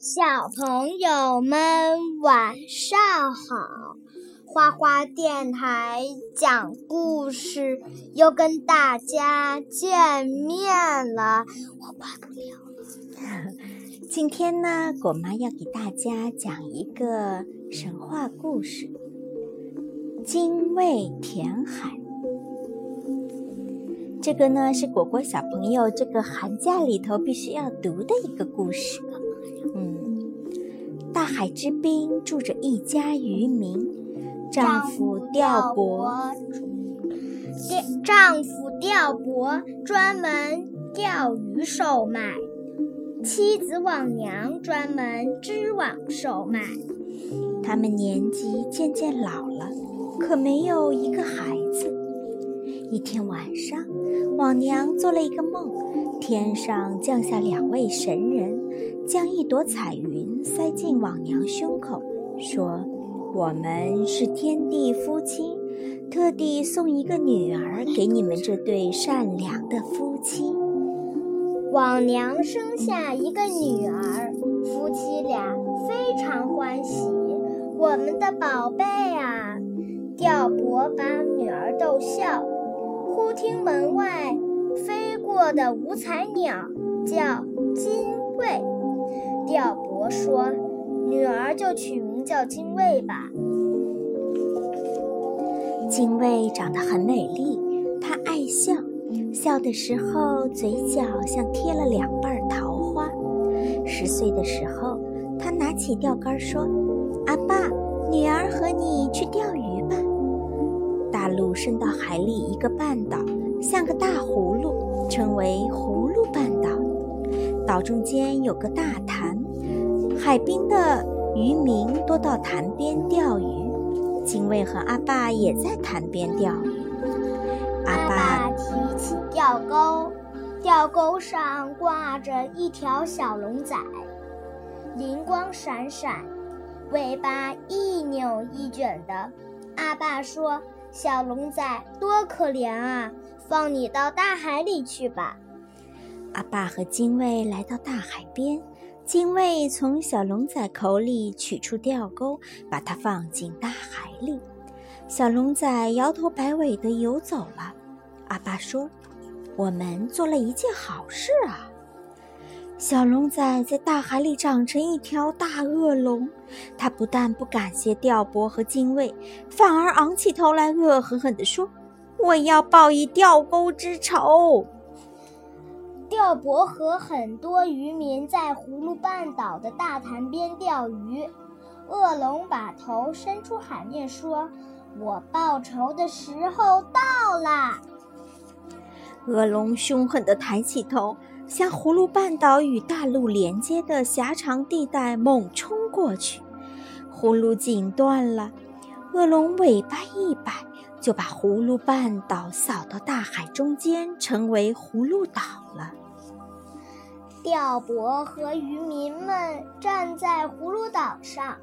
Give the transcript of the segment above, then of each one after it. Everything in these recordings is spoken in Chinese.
小朋友们晚上好，花花电台讲故事又跟大家见面了，我快不了了。今天呢，果妈要给大家讲一个神话故事——精卫填海。这个呢是果果小朋友这个寒假里头必须要读的一个故事。嗯，大海之滨住着一家渔民，丈夫钓伯，丈夫钓伯专门钓鱼售卖，妻子网娘专门织网售卖。他们年纪渐渐老了，可没有一个孩子。一天晚上，网娘做了一个梦，天上降下两位神人，将一朵彩云塞进往娘胸口，说：“我们是天地夫妻，特地送一个女儿给你们这对善良的夫妻。”往娘生下一个女儿，夫妻俩非常欢喜。我们的宝贝啊，吊伯把女儿逗笑。忽听门外飞过的五彩鸟叫精卫，钓伯说：“女儿就取名叫精卫吧。”精卫长得很美丽，她爱笑，笑的时候嘴角像贴了两瓣桃花。十岁的时候，她拿起钓竿说：“阿爸，女儿和你去钓鱼吧。”大陆伸到海里一个半岛，像个大葫芦，称为葫芦半岛。岛中间有个大潭，海滨的渔民多到潭边钓鱼。精卫和阿爸也在潭边钓鱼。阿爸提起钓钩，钓钩上挂着一条小龙仔，灵光闪闪，尾巴一扭一卷的。阿爸说。小龙仔多可怜啊！放你到大海里去吧。阿爸和精卫来到大海边，精卫从小龙仔口里取出钓钩，把它放进大海里。小龙仔摇头摆尾地游走了。阿爸说：“我们做了一件好事啊！”小龙仔在大海里长成一条大恶龙，他不但不感谢钓伯和精卫，反而昂起头来，恶狠狠地说：“我要报以钓钩之仇。”钓伯和很多渔民在葫芦半岛的大潭边钓鱼，恶龙把头伸出海面说：“我报仇的时候到了。”恶龙凶狠地抬起头。向葫芦半岛与大陆连接的狭长地带猛冲过去，葫芦颈断了，恶龙尾巴一摆，就把葫芦半岛扫到大海中间，成为葫芦岛了。钓伯和渔民们站在葫芦岛上，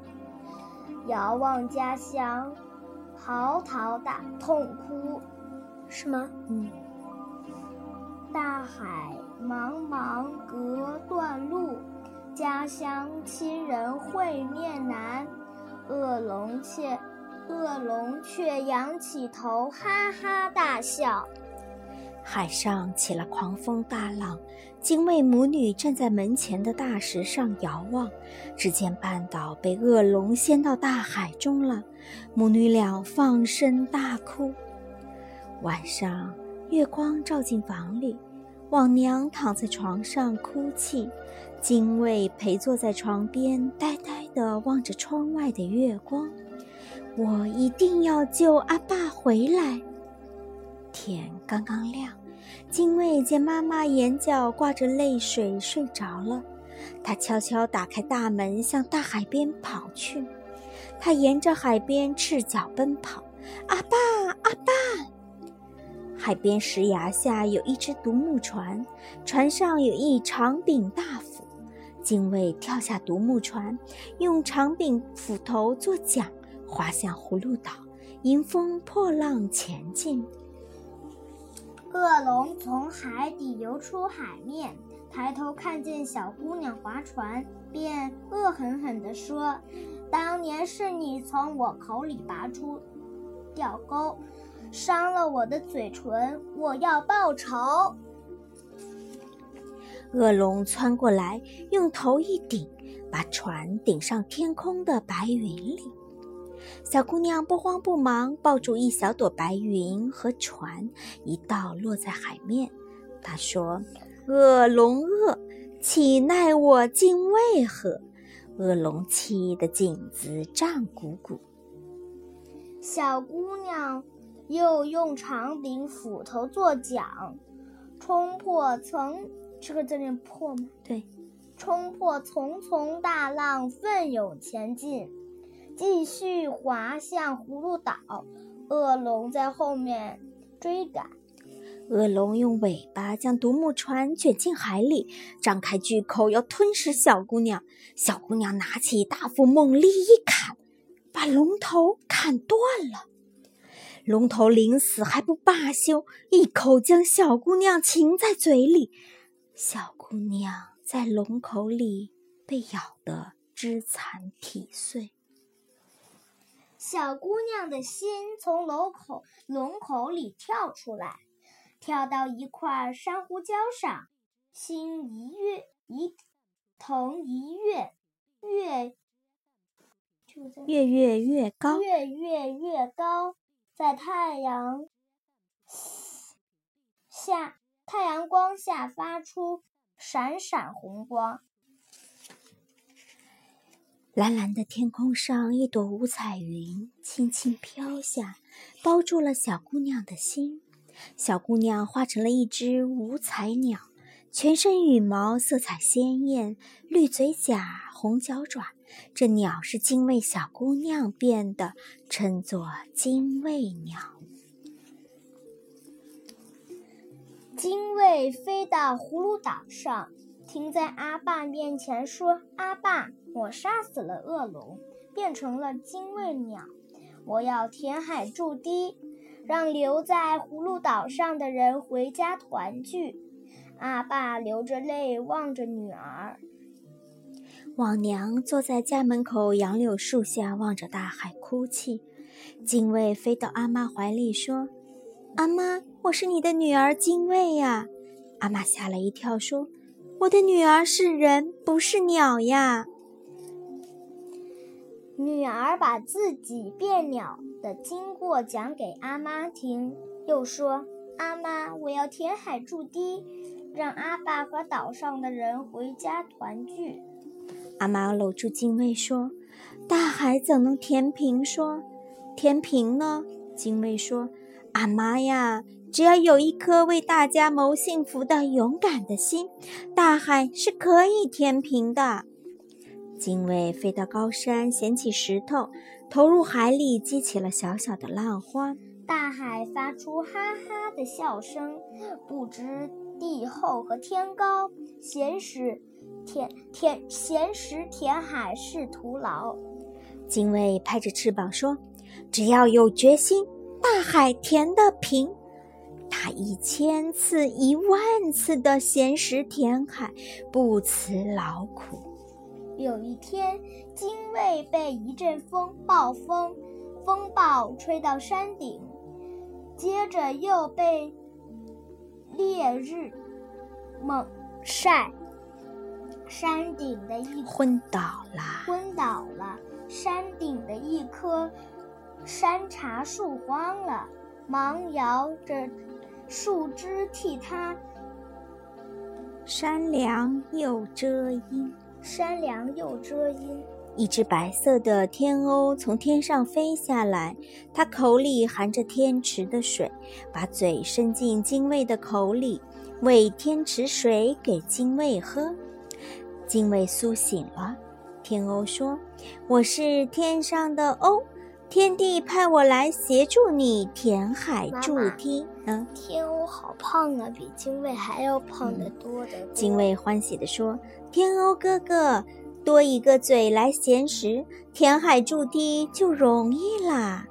遥望家乡，嚎啕大痛哭，是吗？嗯。大海茫茫隔断路，家乡亲人会面难。恶龙却恶龙却仰起头，哈哈大笑。海上起了狂风大浪，精卫母女站在门前的大石上遥望，只见半岛被恶龙掀到大海中了。母女俩放声大哭。晚上，月光照进房里。王娘躺在床上哭泣，精卫陪坐在床边，呆呆地望着窗外的月光。我一定要救阿爸回来。天刚刚亮，精卫见妈妈眼角挂着泪水，睡着了。他悄悄打开大门，向大海边跑去。他沿着海边赤脚奔跑，阿爸，阿爸。海边石崖下有一只独木船，船上有一长柄大斧。精卫跳下独木船，用长柄斧头做桨，划向葫芦岛，迎风破浪前进。恶龙从海底游出海面，抬头看见小姑娘划船，便恶狠狠地说：“当年是你从我口里拔出钓钩，伤了我的嘴唇，我要报仇。”恶龙窜过来，用头一顶，把船顶上天空的白云里。小姑娘不慌不忙，抱住一小朵白云和船，一道落在海面。她说：“恶龙恶，岂奈我竟为何？”恶龙气得颈子胀鼓鼓。小姑娘又用长柄斧头做桨，冲破层，这个字念破吗？对，冲破层层大浪，奋勇前进。继续滑向葫芦岛，恶龙在后面追赶。恶龙用尾巴将独木船卷进海里，张开巨口要吞噬小姑娘。小姑娘拿起大斧，猛力一砍，把龙头砍断了。龙头临死还不罢休，一口将小姑娘擒在嘴里。小姑娘在龙口里被咬得肢残体碎。小姑娘的心从龙口龙口里跳出来，跳到一块珊瑚礁上，心一跃一腾一跃，跃跃跃越高，跃跃越高，在太阳下太阳光下发出闪闪红光。蓝蓝的天空上，一朵五彩云轻轻飘下，包住了小姑娘的心。小姑娘化成了一只五彩鸟，全身羽毛色彩鲜艳，绿嘴甲，红脚爪。这鸟是精卫小姑娘变的，称作精卫鸟。精卫飞到葫芦岛上。停在阿爸面前说：“阿爸，我杀死了恶龙，变成了精卫鸟。我要填海筑堤，让留在葫芦岛上的人回家团聚。”阿爸流着泪望着女儿。王娘坐在家门口杨柳树下望着大海哭泣。精卫飞到阿妈怀里说：“阿妈，我是你的女儿精卫呀。”阿妈吓了一跳说。我的女儿是人，不是鸟呀。女儿把自己变鸟的经过讲给阿妈听，又说：“阿妈，我要填海筑堤，让阿爸和岛上的人回家团聚。”阿妈搂住精卫说：“大海怎能填平？说填平呢？”精卫说：“阿妈呀。”只要有一颗为大家谋幸福的勇敢的心，大海是可以填平的。精卫飞到高山，捡起石头，投入海里，激起了小小的浪花。大海发出哈哈的笑声，不知地厚和天高，闲时填填闲时填海是徒劳。精卫拍着翅膀说：“只要有决心，大海填得平。”他一千次、一万次的闲时填海，不辞劳苦。有一天，精卫被一阵风暴风风暴吹到山顶，接着又被烈日猛晒，山顶的一昏倒了，昏倒了。山顶的一棵山茶树荒了，忙摇着。树枝替他山凉又遮阴，山凉又遮阴。一只白色的天鸥从天上飞下来，它口里含着天池的水，把嘴伸进精卫的口里，喂天池水给精卫喝。精卫苏醒了，天鸥说：“我是天上的鸥。”天帝派我来协助你填海筑堤。嗯，天鸥好胖啊，比精卫还要胖得多的。精卫欢喜地说：“天鸥哥哥，多一个嘴来衔食，填海筑堤就容易啦。”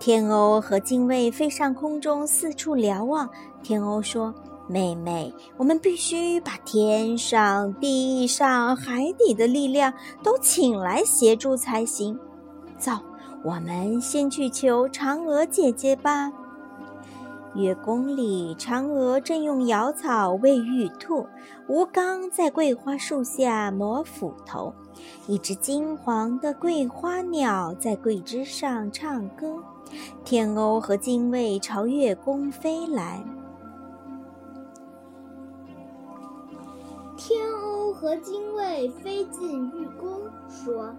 天鸥和精卫飞上空中，四处瞭望。天鸥说：“妹妹，我们必须把天上、地上、海底的力量都请来协助才行。走，我们先去求嫦娥姐姐吧。”月宫里，嫦娥正用瑶草喂玉兔，吴刚在桂花树下磨斧头，一只金黄的桂花鸟在桂枝上唱歌。天鸥和精卫朝月宫飞来。天鸥和精卫飞进玉宫，说：“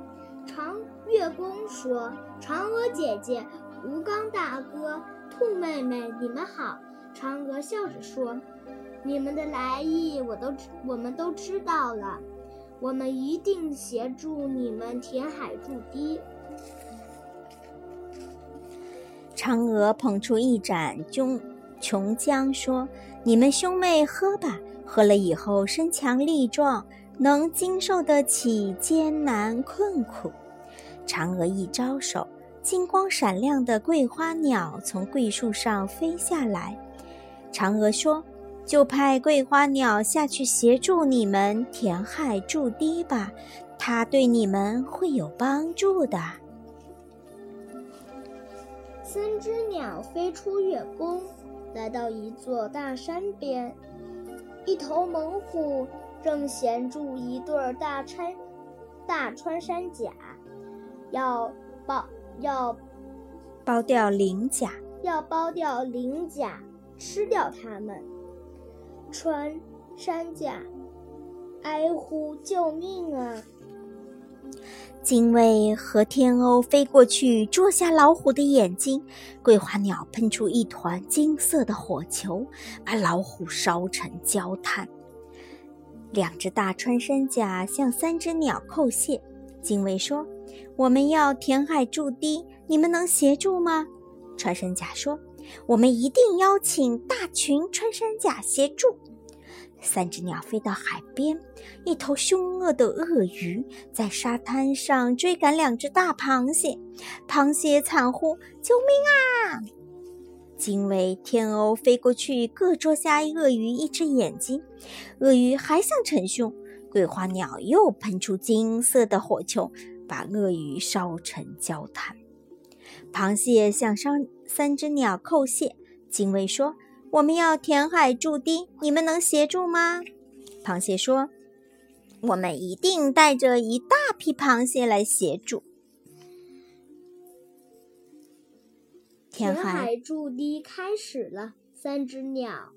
嫦月宫说，嫦娥姐姐，吴刚大哥。”兔妹妹，你们好。嫦娥笑着说：“你们的来意，我都我们都知道了。我们一定协助你们填海筑堤。”嫦娥捧出一盏琼琼浆，说：“你们兄妹喝吧，喝了以后身强力壮，能经受得起艰难困苦。”嫦娥一招手。金光闪亮的桂花鸟从桂树上飞下来，嫦娥说：“就派桂花鸟下去协助你们填海筑堤吧，它对你们会有帮助的。”三只鸟飞出月宫，来到一座大山边，一头猛虎正衔住一对大穿大穿山甲，要剥。要剥掉鳞甲，要剥掉鳞甲，吃掉它们。穿山甲哀呼救命啊！精卫和天鸥飞过去，捉下老虎的眼睛。桂花鸟喷出一团金色的火球，把老虎烧成焦炭。两只大穿山甲向三只鸟叩谢。精卫说。我们要填海筑堤，你们能协助吗？穿山甲说：“我们一定邀请大群穿山甲协助。”三只鸟飞到海边，一头凶恶的鳄鱼在沙滩上追赶两只大螃蟹，螃蟹惨呼：“救命啊！”精卫、天鸥飞过去，各捉下鳄鱼一只眼睛。鳄鱼还想逞凶，桂花鸟又喷出金色的火球。把鳄鱼烧成焦炭。螃蟹向三三只鸟叩谢。精卫说：“我们要填海筑堤，你们能协助吗？”螃蟹说：“我们一定带着一大批螃蟹来协助。”填海筑堤开始了。三只鸟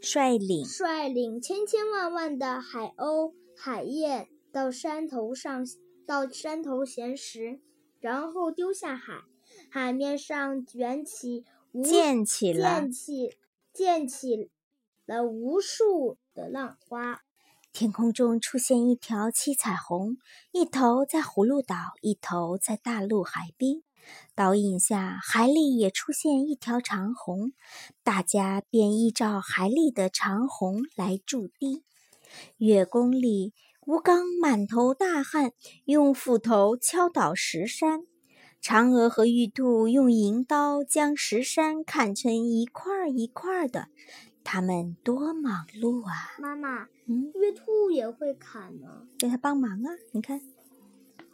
率领率领千千万万的海鸥、海燕到山头上。到山头闲时，然后丢下海，海面上卷起溅起了溅起溅起了无数的浪花。天空中出现一条七彩虹，一头在葫芦岛，一头在大陆海滨。倒影下，海里也出现一条长虹，大家便依照海里的长虹来筑堤。月宫里。吴刚满头大汗，用斧头敲倒石山；嫦娥和玉兔用银刀将石山砍成一块一块的。他们多忙碌啊！妈妈，嗯，玉兔也会砍吗？给他帮忙啊！你看，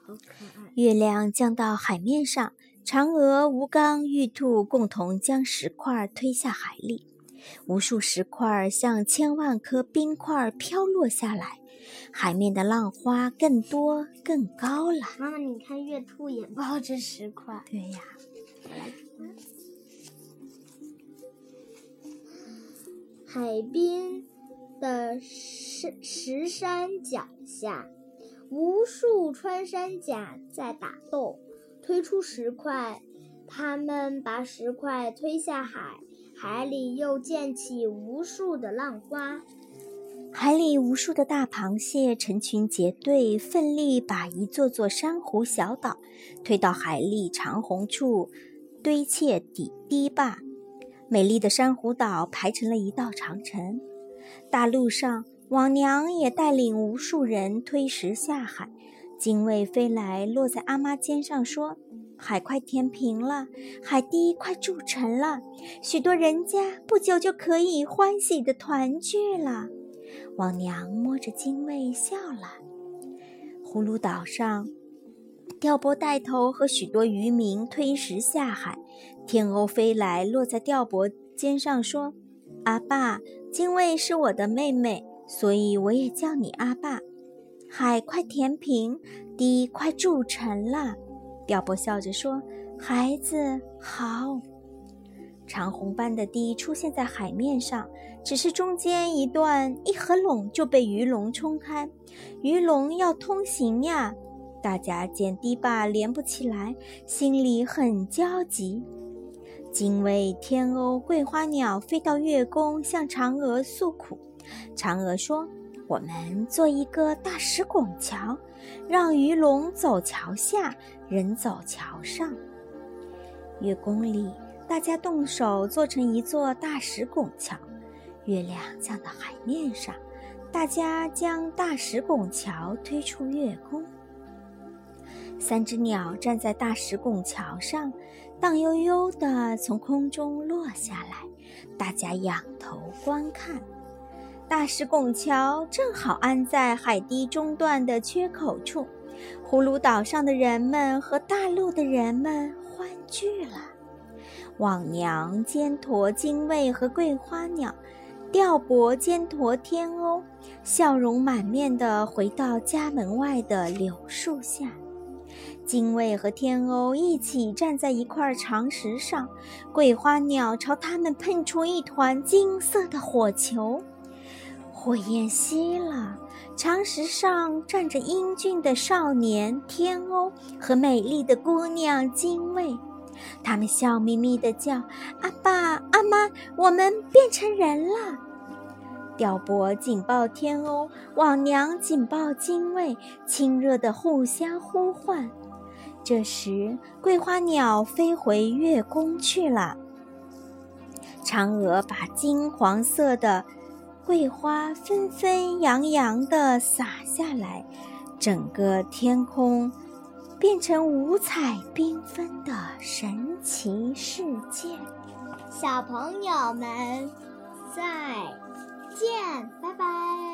好可爱。月亮降到海面上，嫦娥、吴刚、玉兔共同将石块推下海里，无数石块像千万颗冰块飘落下来。海面的浪花更多更高了。妈妈，你看，月兔也抱着石块。对呀。海滨的石石山脚下，无数穿山甲在打斗，推出石块。他们把石块推下海，海里又溅起无数的浪花。海里无数的大螃蟹成群结队，奋力把一座座珊瑚小岛推到海里长虹处，堆砌底堤坝。美丽的珊瑚岛排成了一道长城。大路上，王娘也带领无数人推石下海。精卫飞来，落在阿妈肩上，说：“海快填平了，海堤快筑成了，许多人家不久就可以欢喜的团聚了。王娘摸着精卫笑了。葫芦岛上，钓伯带头和许多渔民推石下海。天鸥飞来，落在钓伯肩上，说：“阿爸，精卫是我的妹妹，所以我也叫你阿爸。”海快填平，堤快筑成了。钓伯笑着说：“孩子好。”长虹般的堤出现在海面上，只是中间一段一合拢就被鱼龙冲开。鱼龙要通行呀，大家见堤坝连不起来，心里很焦急。精卫、天鸥、桂花鸟飞到月宫，向嫦娥诉苦。嫦娥说：“我们做一个大石拱桥，让鱼龙走桥下，人走桥上。”月宫里。大家动手做成一座大石拱桥，月亮降到海面上，大家将大石拱桥推出月宫。三只鸟站在大石拱桥上，荡悠悠地从空中落下来，大家仰头观看。大石拱桥正好安在海堤中段的缺口处，葫芦岛上的人们和大陆的人们欢聚了。望娘肩驮精卫和桂花鸟，吊帛肩驮天鸥，笑容满面地回到家门外的柳树下。精卫和天鸥一起站在一块长石上，桂花鸟朝他们喷出一团金色的火球。火焰熄了，长石上站着英俊的少年天鸥和美丽的姑娘精卫。他们笑眯眯地叫：“阿爸、阿妈，我们变成人了！”吊伯紧抱天鸥，望娘紧抱精卫，亲热的互相呼唤。这时，桂花鸟飞回月宫去了。嫦娥把金黄色的桂花纷纷扬扬地洒下来，整个天空。变成五彩缤纷的神奇世界，小朋友们再见，拜拜。